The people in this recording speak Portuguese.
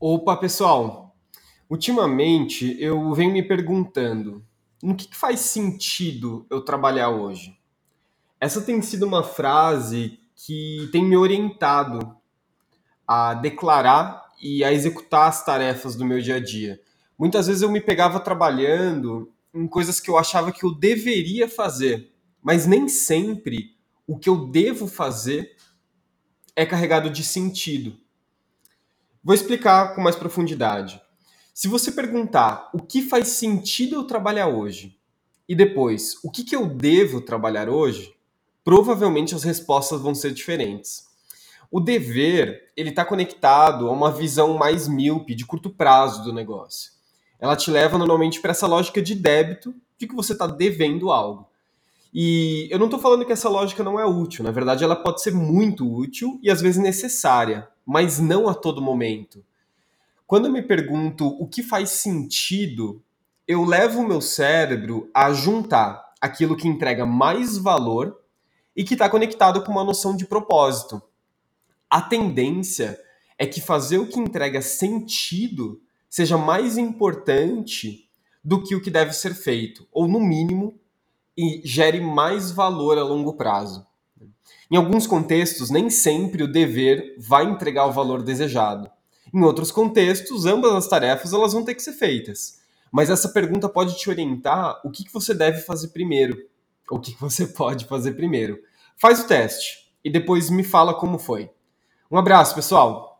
Opa, pessoal! Ultimamente eu venho me perguntando no que, que faz sentido eu trabalhar hoje? Essa tem sido uma frase que tem me orientado a declarar e a executar as tarefas do meu dia a dia. Muitas vezes eu me pegava trabalhando em coisas que eu achava que eu deveria fazer, mas nem sempre o que eu devo fazer é carregado de sentido. Vou explicar com mais profundidade. Se você perguntar o que faz sentido eu trabalhar hoje e depois o que, que eu devo trabalhar hoje, provavelmente as respostas vão ser diferentes. O dever ele está conectado a uma visão mais míope, de curto prazo do negócio. Ela te leva normalmente para essa lógica de débito, de que você está devendo algo. E eu não estou falando que essa lógica não é útil, na verdade ela pode ser muito útil e às vezes necessária, mas não a todo momento. Quando eu me pergunto o que faz sentido, eu levo o meu cérebro a juntar aquilo que entrega mais valor e que está conectado com uma noção de propósito. A tendência é que fazer o que entrega sentido seja mais importante do que o que deve ser feito, ou no mínimo e gere mais valor a longo prazo. Em alguns contextos, nem sempre o dever vai entregar o valor desejado. Em outros contextos, ambas as tarefas elas vão ter que ser feitas. Mas essa pergunta pode te orientar o que, que você deve fazer primeiro, ou o que, que você pode fazer primeiro. Faz o teste e depois me fala como foi. Um abraço, pessoal!